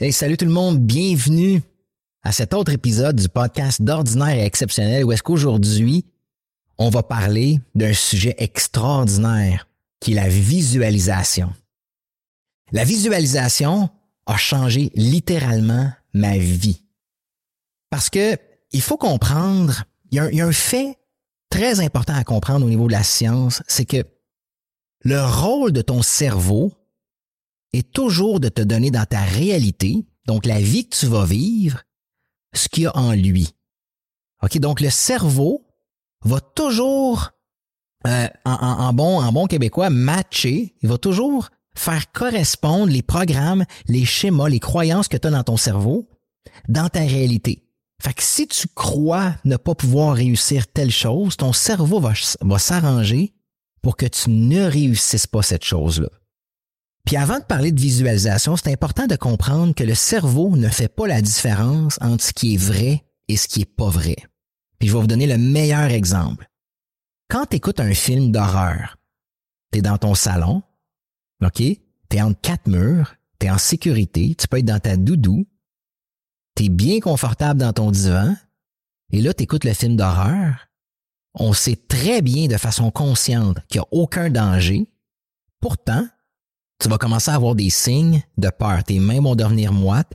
Hey, salut tout le monde, bienvenue à cet autre épisode du podcast d'ordinaire et exceptionnel où est-ce qu'aujourd'hui, on va parler d'un sujet extraordinaire qui est la visualisation. La visualisation a changé littéralement ma vie. Parce que il faut comprendre, il y, a un, un fait très important à comprendre au niveau de la science, c'est que le rôle de ton cerveau est toujours de te donner dans ta réalité, donc la vie que tu vas vivre, ce qu'il y a en lui. OK, donc le cerveau va toujours, euh, en, en, bon, en bon québécois, matcher, il va toujours faire correspondre les programmes, les schémas, les croyances que tu as dans ton cerveau dans ta réalité. Fait que si tu crois ne pas pouvoir réussir telle chose, ton cerveau va s'arranger pour que tu ne réussisses pas cette chose-là. Puis avant de parler de visualisation, c'est important de comprendre que le cerveau ne fait pas la différence entre ce qui est vrai et ce qui est pas vrai. Puis je vais vous donner le meilleur exemple. Quand tu écoutes un film d'horreur, tu es dans ton salon, OK? Tu es entre quatre murs, tu es en sécurité, tu peux être dans ta doudou, tu es bien confortable dans ton divan, et là tu écoutes le film d'horreur. On sait très bien de façon consciente qu'il n'y a aucun danger. Pourtant, tu vas commencer à avoir des signes de peur. Tes mains vont devenir moites,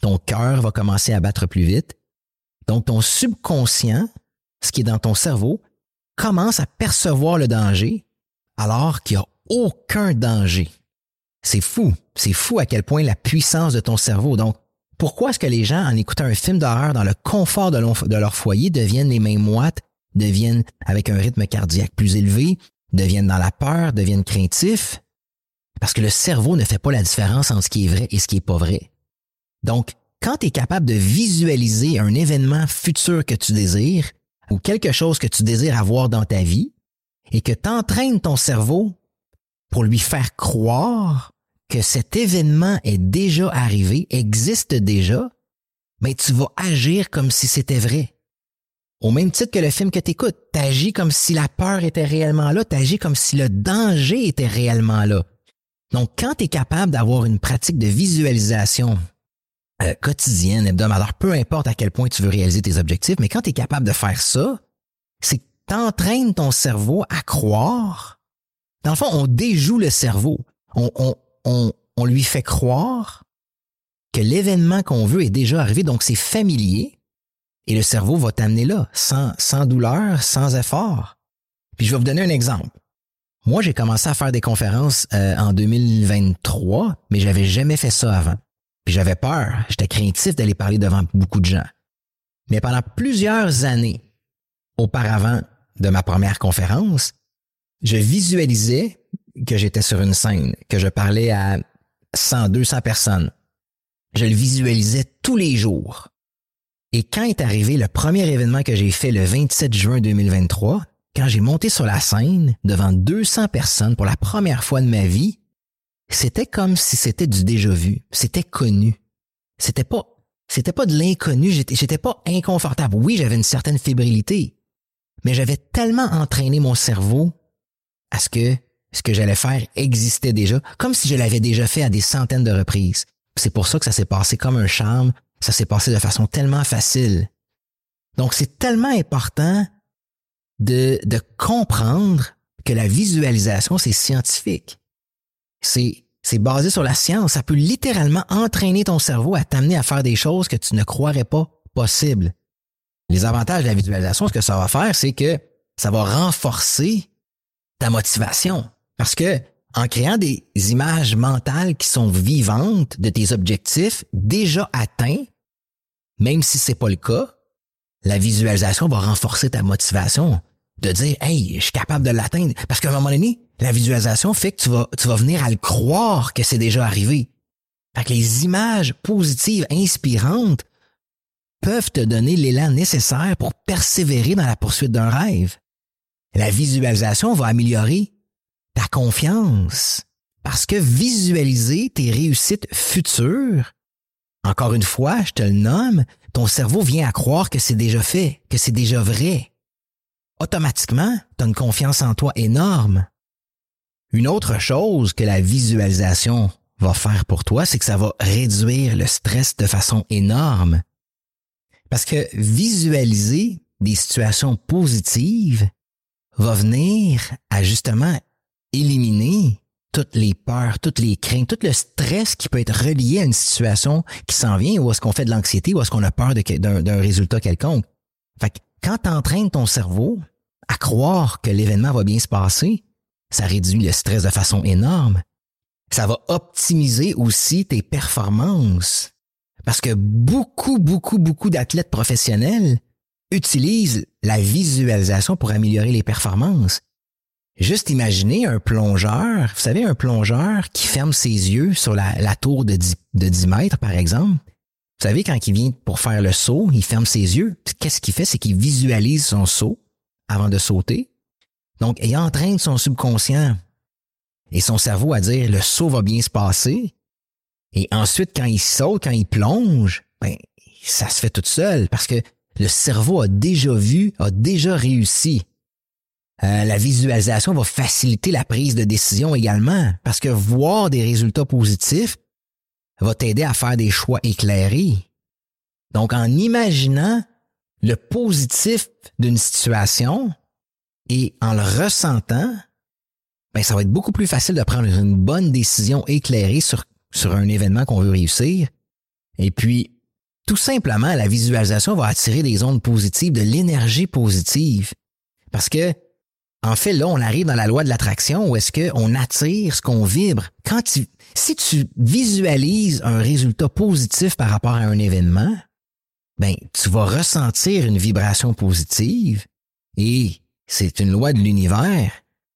ton cœur va commencer à battre plus vite. Donc ton subconscient, ce qui est dans ton cerveau, commence à percevoir le danger alors qu'il n'y a aucun danger. C'est fou, c'est fou à quel point la puissance de ton cerveau. Donc, pourquoi est-ce que les gens, en écoutant un film d'horreur dans le confort de, leur foyer, deviennent les mains moites, deviennent avec un rythme cardiaque plus élevé, deviennent dans la peur, deviennent craintifs? Parce que le cerveau ne fait pas la différence entre ce qui est vrai et ce qui est pas vrai. Donc, quand tu es capable de visualiser un événement futur que tu désires ou quelque chose que tu désires avoir dans ta vie et que tu entraînes ton cerveau pour lui faire croire que cet événement est déjà arrivé, existe déjà, mais tu vas agir comme si c'était vrai. Au même titre que le film que tu écoutes, tu agis comme si la peur était réellement là, tu agis comme si le danger était réellement là. Donc, quand tu es capable d'avoir une pratique de visualisation euh, quotidienne, hebdomadaire, peu importe à quel point tu veux réaliser tes objectifs, mais quand tu es capable de faire ça, c'est que tu ton cerveau à croire. Dans le fond, on déjoue le cerveau. On, on, on, on lui fait croire que l'événement qu'on veut est déjà arrivé, donc c'est familier, et le cerveau va t'amener là, sans, sans douleur, sans effort. Puis je vais vous donner un exemple. Moi, j'ai commencé à faire des conférences euh, en 2023, mais j'avais jamais fait ça avant. Puis j'avais peur, j'étais craintif d'aller parler devant beaucoup de gens. Mais pendant plusieurs années auparavant de ma première conférence, je visualisais que j'étais sur une scène, que je parlais à 100, 200 personnes. Je le visualisais tous les jours. Et quand est arrivé le premier événement que j'ai fait le 27 juin 2023, quand j'ai monté sur la scène devant 200 personnes pour la première fois de ma vie, c'était comme si c'était du déjà vu, c'était connu. C'était pas c'était pas de l'inconnu, j'étais j'étais pas inconfortable. Oui, j'avais une certaine fébrilité, mais j'avais tellement entraîné mon cerveau à ce que ce que j'allais faire existait déjà, comme si je l'avais déjà fait à des centaines de reprises. C'est pour ça que ça s'est passé comme un charme, ça s'est passé de façon tellement facile. Donc c'est tellement important de, de comprendre que la visualisation, c'est scientifique. C'est, c'est basé sur la science. Ça peut littéralement entraîner ton cerveau à t'amener à faire des choses que tu ne croirais pas possibles. Les avantages de la visualisation, ce que ça va faire, c'est que ça va renforcer ta motivation. Parce que en créant des images mentales qui sont vivantes de tes objectifs déjà atteints, même si c'est pas le cas, la visualisation va renforcer ta motivation de dire, hey, je suis capable de l'atteindre. Parce qu'à un moment donné, la visualisation fait que tu vas, tu vas venir à le croire que c'est déjà arrivé. Fait que les images positives, inspirantes, peuvent te donner l'élan nécessaire pour persévérer dans la poursuite d'un rêve. La visualisation va améliorer ta confiance parce que visualiser tes réussites futures, encore une fois, je te le nomme, ton cerveau vient à croire que c'est déjà fait, que c'est déjà vrai. Automatiquement, tu as une confiance en toi énorme. Une autre chose que la visualisation va faire pour toi, c'est que ça va réduire le stress de façon énorme. Parce que visualiser des situations positives va venir à justement éliminer toutes les peurs, toutes les craintes, tout le stress qui peut être relié à une situation qui s'en vient ou est-ce qu'on fait de l'anxiété ou est-ce qu'on a peur d'un résultat quelconque. Fait que quand tu entraînes ton cerveau à croire que l'événement va bien se passer, ça réduit le stress de façon énorme. Ça va optimiser aussi tes performances. Parce que beaucoup, beaucoup, beaucoup d'athlètes professionnels utilisent la visualisation pour améliorer les performances. Juste imaginez un plongeur, vous savez, un plongeur qui ferme ses yeux sur la, tour de 10, de 10 mètres, par exemple. Vous savez, quand il vient pour faire le saut, il ferme ses yeux. Qu'est-ce qu'il fait? C'est qu'il visualise son saut avant de sauter. Donc, il entraîne son subconscient et son cerveau à dire le saut va bien se passer. Et ensuite, quand il saute, quand il plonge, ben, ça se fait tout seul parce que le cerveau a déjà vu, a déjà réussi. Euh, la visualisation va faciliter la prise de décision également parce que voir des résultats positifs va t'aider à faire des choix éclairés. Donc, en imaginant le positif d'une situation et en le ressentant, ben, ça va être beaucoup plus facile de prendre une bonne décision éclairée sur, sur un événement qu'on veut réussir. Et puis, tout simplement, la visualisation va attirer des ondes positives, de l'énergie positive. Parce que, en fait, là, on arrive dans la loi de l'attraction où est-ce qu'on attire ce qu'on vibre. Quand tu, si tu visualises un résultat positif par rapport à un événement, ben, tu vas ressentir une vibration positive et c'est une loi de l'univers.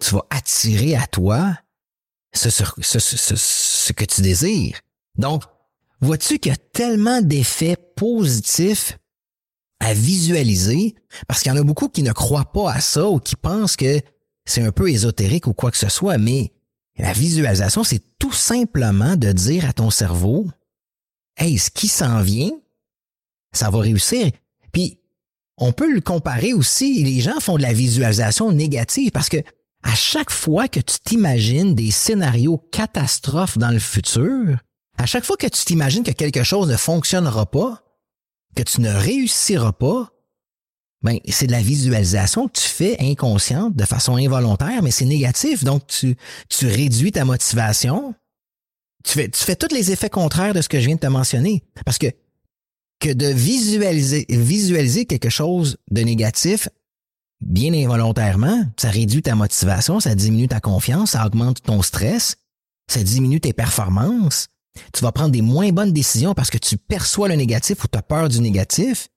Tu vas attirer à toi ce, ce, que tu désires. Donc, vois-tu qu'il y a tellement d'effets positifs à visualiser parce qu'il y en a beaucoup qui ne croient pas à ça ou qui pensent que c'est un peu ésotérique ou quoi que ce soit, mais la visualisation, c'est tout simplement de dire à ton cerveau, hey, ce qui s'en vient, ça va réussir. Puis, on peut le comparer aussi, les gens font de la visualisation négative parce que à chaque fois que tu t'imagines des scénarios catastrophes dans le futur, à chaque fois que tu t'imagines que quelque chose ne fonctionnera pas, que tu ne réussiras pas, ben, c'est de la visualisation que tu fais inconsciente de façon involontaire, mais c'est négatif. Donc, tu, tu réduis ta motivation. Tu fais, tu tous les effets contraires de ce que je viens de te mentionner. Parce que, que de visualiser, visualiser quelque chose de négatif, bien involontairement, ça réduit ta motivation, ça diminue ta confiance, ça augmente ton stress, ça diminue tes performances, tu vas prendre des moins bonnes décisions parce que tu perçois le négatif ou tu as peur du négatif.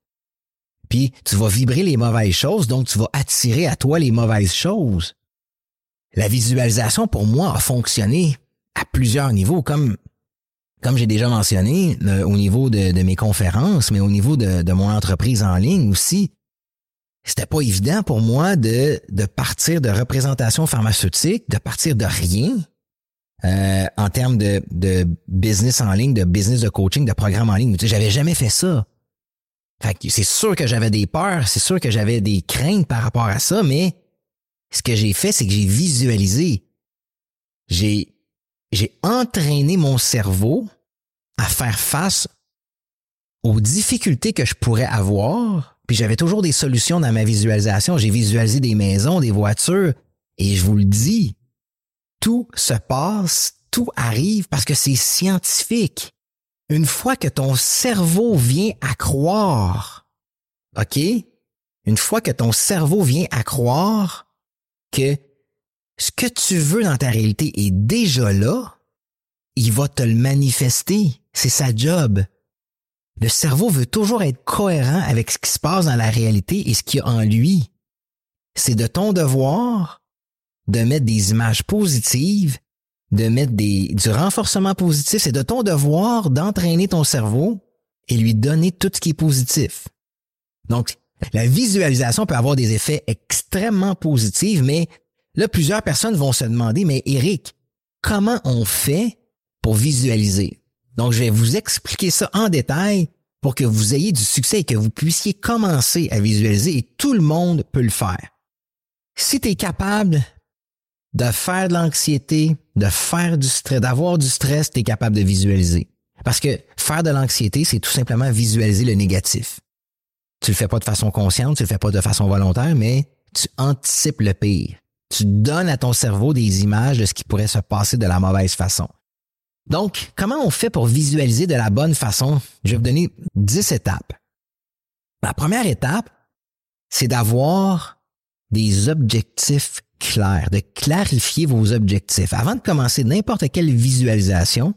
Puis tu vas vibrer les mauvaises choses, donc tu vas attirer à toi les mauvaises choses. La visualisation, pour moi, a fonctionné à plusieurs niveaux, comme, comme j'ai déjà mentionné, au niveau de, mes conférences, mais au niveau de, de mon entreprise en ligne aussi. C'était pas évident pour moi de, de partir de représentation pharmaceutique, de partir de rien, euh, en termes de, de business en ligne, de business de coaching, de programme en ligne. Tu sais, j'avais jamais fait ça. Fait c'est sûr que j'avais des peurs, c'est sûr que j'avais des craintes par rapport à ça, mais ce que j'ai fait, c'est que j'ai visualisé. J'ai, j'ai entraîné mon cerveau à faire face aux difficultés que je pourrais avoir. Puis j'avais toujours des solutions dans ma visualisation. J'ai visualisé des maisons, des voitures. Et je vous le dis, tout se passe, tout arrive parce que c'est scientifique. Une fois que ton cerveau vient à croire, OK? Une fois que ton cerveau vient à croire que ce que tu veux dans ta réalité est déjà là, il va te le manifester. C'est sa job. Le cerveau veut toujours être cohérent avec ce qui se passe dans la réalité et ce qu'il y a en lui. C'est de ton devoir de mettre des images positives, de mettre du renforcement positif. C'est de ton devoir d'entraîner ton cerveau et lui donner tout ce qui est positif. Donc, la visualisation peut avoir des effets extrêmement positifs, mais là, plusieurs personnes vont se demander, mais Eric, comment on fait pour visualiser? Donc, je vais vous expliquer ça en détail pour que vous ayez du succès et que vous puissiez commencer à visualiser et tout le monde peut le faire. Si tu es capable de faire de l'anxiété, de faire du stress, d'avoir du stress, tu es capable de visualiser. Parce que faire de l'anxiété, c'est tout simplement visualiser le négatif. Tu le fais pas de façon consciente, tu le fais pas de façon volontaire, mais tu anticipes le pire. Tu donnes à ton cerveau des images de ce qui pourrait se passer de la mauvaise façon. Donc, comment on fait pour visualiser de la bonne façon? Je vais vous donner 10 étapes. La première étape, c'est d'avoir des objectifs clairs, de clarifier vos objectifs. Avant de commencer n'importe quelle visualisation,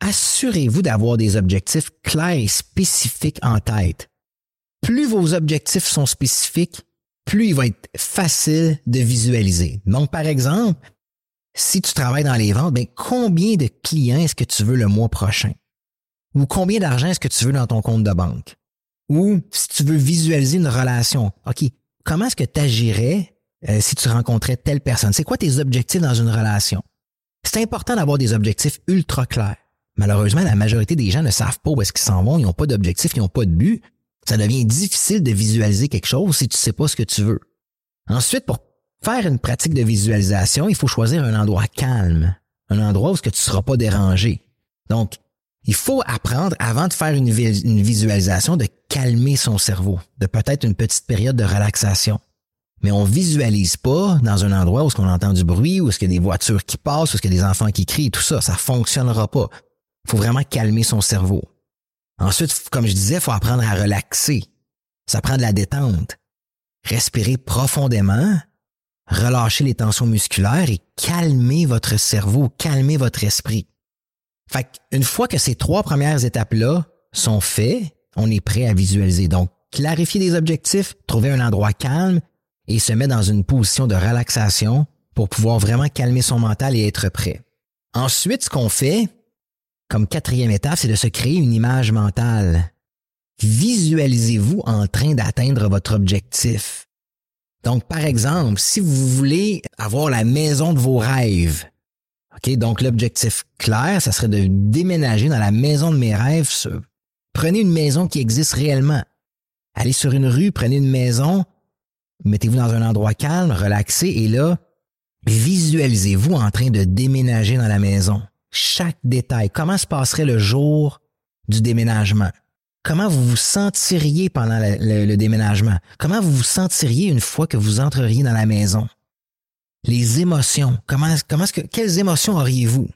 assurez-vous d'avoir des objectifs clairs et spécifiques en tête. Plus vos objectifs sont spécifiques, plus il va être facile de visualiser. Donc, par exemple, si tu travailles dans les ventes, ben, combien de clients est-ce que tu veux le mois prochain? Ou combien d'argent est-ce que tu veux dans ton compte de banque? Ou si tu veux visualiser une relation, OK, comment est-ce que tu agirais euh, si tu rencontrais telle personne? C'est quoi tes objectifs dans une relation? C'est important d'avoir des objectifs ultra clairs. Malheureusement, la majorité des gens ne savent pas où est-ce qu'ils s'en vont, ils n'ont pas d'objectif, ils n'ont pas de but. Ça devient difficile de visualiser quelque chose si tu ne sais pas ce que tu veux. Ensuite, pour faire une pratique de visualisation, il faut choisir un endroit calme, un endroit où ce que tu ne seras pas dérangé. Donc, il faut apprendre, avant de faire une visualisation, de calmer son cerveau, de peut-être une petite période de relaxation. Mais on visualise pas dans un endroit où ce qu'on entend du bruit, où est-ce qu'il y a des voitures qui passent, où est-ce qu'il y a des enfants qui crient, tout ça, ça fonctionnera pas. Faut vraiment calmer son cerveau. Ensuite, comme je disais, faut apprendre à relaxer. Ça prend la détente. Respirer profondément, relâcher les tensions musculaires et calmer votre cerveau, calmer votre esprit. Fait une fois que ces trois premières étapes-là sont faites, on est prêt à visualiser. Donc, clarifier des objectifs, trouver un endroit calme et se mettre dans une position de relaxation pour pouvoir vraiment calmer son mental et être prêt. Ensuite, ce qu'on fait, comme quatrième étape, c'est de se créer une image mentale. Visualisez-vous en train d'atteindre votre objectif. Donc, par exemple, si vous voulez avoir la maison de vos rêves, OK, donc l'objectif clair, ça serait de déménager dans la maison de mes rêves. Prenez une maison qui existe réellement. Allez sur une rue, prenez une maison, mettez-vous dans un endroit calme, relaxé, et là, visualisez-vous en train de déménager dans la maison. Chaque détail. Comment se passerait le jour du déménagement? comment vous vous sentiriez pendant le, déménagement, comment vous vous sentiriez une fois que vous entreriez dans la maison? Les émotions, comment, comment que, quelles émotions auriez-vous?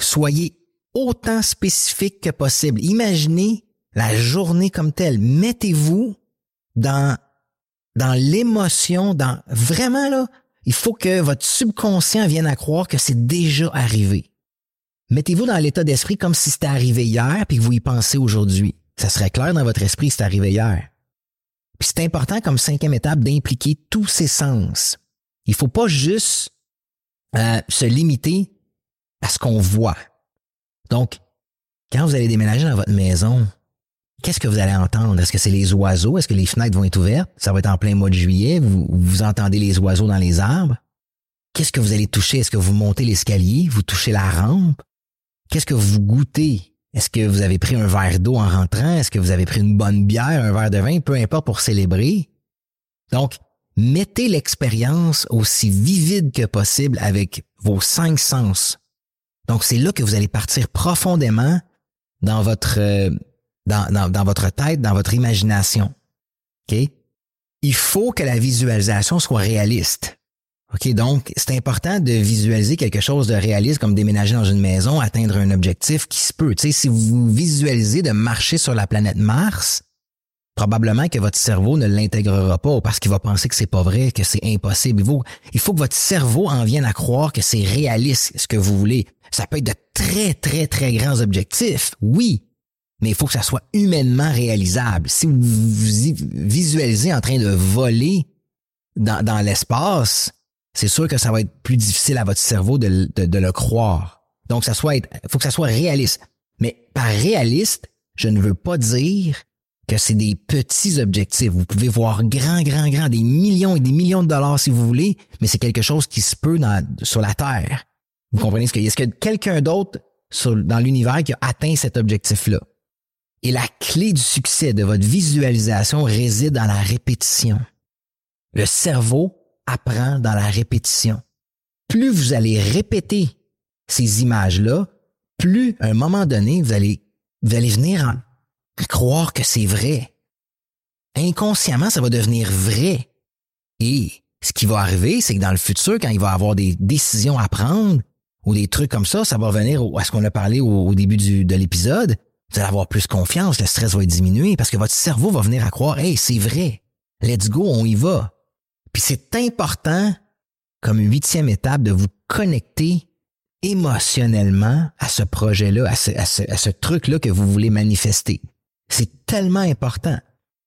Soyez autant spécifique que possible. Imaginez la journée comme telle. Mettez-vous dans, dans l'émotion, dans, vraiment là, il faut que votre subconscient vienne à croire que c'est déjà arrivé. Mettez-vous dans l'état d'esprit comme si c'était arrivé hier puis que vous y pensez aujourd'hui ça serait clair dans votre esprit c'est arrivé hier. Puis c'est important comme cinquième étape d'impliquer tous ses sens. Il faut pas juste euh, se limiter à ce qu'on voit. Donc, quand vous allez déménager dans votre maison, qu'est-ce que vous allez entendre? Est-ce que c'est les oiseaux? Est-ce que les fenêtres vont être ouvertes? Ça va être en plein mois de juillet. Vous, vous entendez les oiseaux dans les arbres. Qu'est-ce que vous allez toucher? Est-ce que vous montez l'escalier? Vous touchez la rampe? Qu'est-ce que vous goûtez? Est-ce que vous avez pris un verre d'eau en rentrant? Est-ce que vous avez pris une bonne bière, un verre de vin? Peu importe pour célébrer. Donc, mettez l'expérience aussi vivide que possible avec vos cinq sens. Donc, c'est là que vous allez partir profondément dans votre, euh, dans, dans, votre tête, dans votre imagination. OK? Il faut que la visualisation soit réaliste. OK, donc c'est important de visualiser quelque chose de réaliste comme déménager dans une maison, atteindre un objectif qui se peut. Tu sais, si vous visualisez de marcher sur la planète Mars, probablement que votre cerveau ne l'intégrera pas parce qu'il va penser que c'est pas vrai, que c'est impossible. Il faut, il faut que votre cerveau en vienne à croire que c'est réaliste ce que vous voulez. Ça peut être de très, très, très grands objectifs, oui, mais il faut que ça soit humainement réalisable. Si vous visualisez en train de voler dans, dans l'espace, c'est sûr que ça va être plus difficile à votre cerveau de, de, le croire. Donc, ça soit, faut que ça soit réaliste. Mais par réaliste, je ne veux pas dire que c'est des petits objectifs. Vous pouvez voir grand, grand, grand, des millions et des millions de dollars si vous voulez, mais c'est quelque chose qui se peut dans, sur la Terre. Vous comprenez ce que, est-ce que quelqu'un d'autre dans l'univers qui a atteint cet objectif-là? Et la clé du succès de votre visualisation réside dans la répétition. Le cerveau apprend dans la répétition. Plus vous allez répéter ces images-là, plus à un moment donné, vous allez, vous allez venir à croire que c'est vrai. Inconsciemment, ça va devenir vrai. Et ce qui va arriver, c'est que dans le futur, quand il va avoir des décisions à prendre ou des trucs comme ça, ça va revenir à ce qu'on a parlé au, début de l'épisode. Vous allez avoir plus confiance, le stress va diminuer parce que votre cerveau va venir à croire, hey, c'est vrai. Let's go, on y va. Puis c'est important, comme huitième étape, de vous connecter émotionnellement à ce projet-là, à ce, à ce truc-là que vous voulez manifester. C'est tellement important.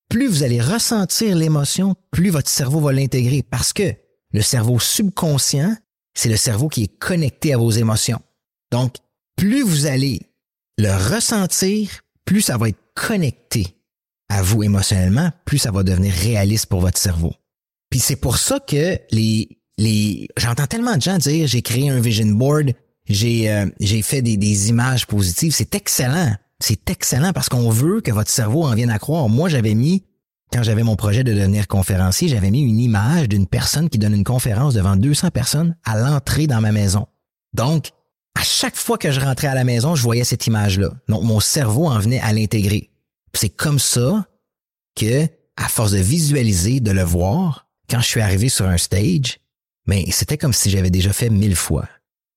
Plus vous allez ressentir l'émotion, plus votre cerveau va l'intégrer parce que le cerveau subconscient, c'est le cerveau qui est connecté à vos émotions. Donc, plus vous allez le ressentir, plus ça va être connecté à vous émotionnellement, plus ça va devenir réaliste pour votre cerveau. Puis c'est pour ça que les, les, j'entends tellement de gens dire j'ai créé un vision board, j'ai, euh, j'ai fait des, des images positives. C'est excellent. C'est excellent parce qu'on veut que votre cerveau en vienne à croire. Moi, j'avais mis, quand j'avais mon projet de devenir conférencier, j'avais mis une image d'une personne qui donne une conférence devant 200 personnes à l'entrée dans ma maison. Donc, à chaque fois que je rentrais à la maison, je voyais cette image-là. Donc, mon cerveau en venait à l'intégrer. C'est comme ça que, à force de visualiser, de le voir, quand je suis arrivé sur un stage, mais ben, c'était comme si j'avais déjà fait mille fois.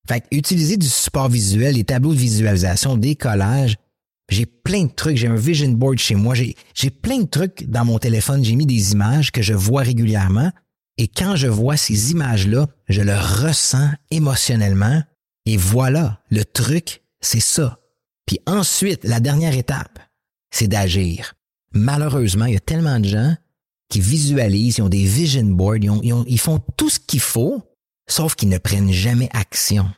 Fait utiliser du support visuel, des tableaux de visualisation, des collages, j'ai plein de trucs. J'ai un vision board chez moi. J'ai plein de trucs dans mon téléphone. J'ai mis des images que je vois régulièrement. Et quand je vois ces images-là, je le ressens émotionnellement et voilà, le truc, c'est ça. Puis ensuite, la dernière étape, c'est d'agir. Malheureusement, il y a tellement de gens qui visualisent, ils ont des vision boards, ils, font tout ce qu'il faut, sauf qu'ils ne prennent jamais action.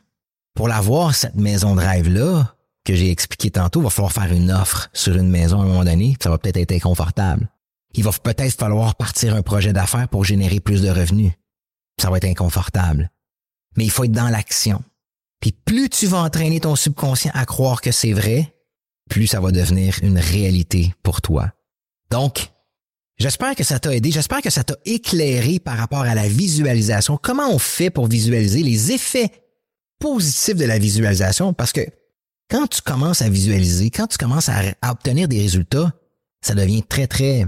Pour l'avoir, cette maison de rêve-là, que j'ai expliqué tantôt, il va falloir faire une offre sur une maison à un moment donné, ça va peut-être être inconfortable. Il va peut-être falloir partir un projet d'affaires pour générer plus de revenus. Ça va être inconfortable. Mais il faut être dans l'action. Puis plus tu vas entraîner ton subconscient à croire que c'est vrai, plus ça va devenir une réalité pour toi. Donc, j'espère que ça t'a aidé, j'espère que ça t'a éclairé par rapport à la visualisation. Comment on fait pour visualiser les effets positifs de la visualisation? Parce que quand tu commences à visualiser, quand tu commences à, obtenir des résultats, ça devient très, très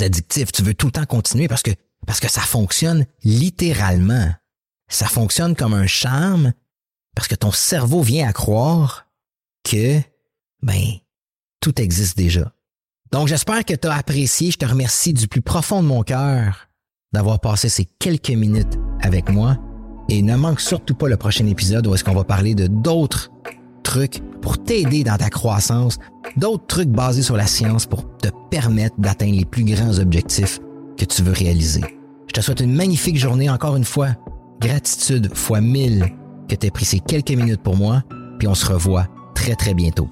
addictif. Tu veux tout le temps continuer parce que, parce que ça fonctionne littéralement. Ça fonctionne comme un charme parce que ton cerveau vient à croire que, ben, tout existe déjà. Donc, j'espère que tu as apprécié. Je te remercie du plus profond de mon cœur d'avoir passé ces quelques minutes avec moi. Et ne manque surtout pas le prochain épisode où est-ce qu'on va parler de d'autres trucs pour t'aider dans ta croissance, d'autres trucs basés sur la science pour te permettre d'atteindre les plus grands objectifs que tu veux réaliser. Je te souhaite une magnifique journée encore une fois. Gratitude fois mille que tu pris ces quelques minutes pour moi, puis on se revoit très très bientôt.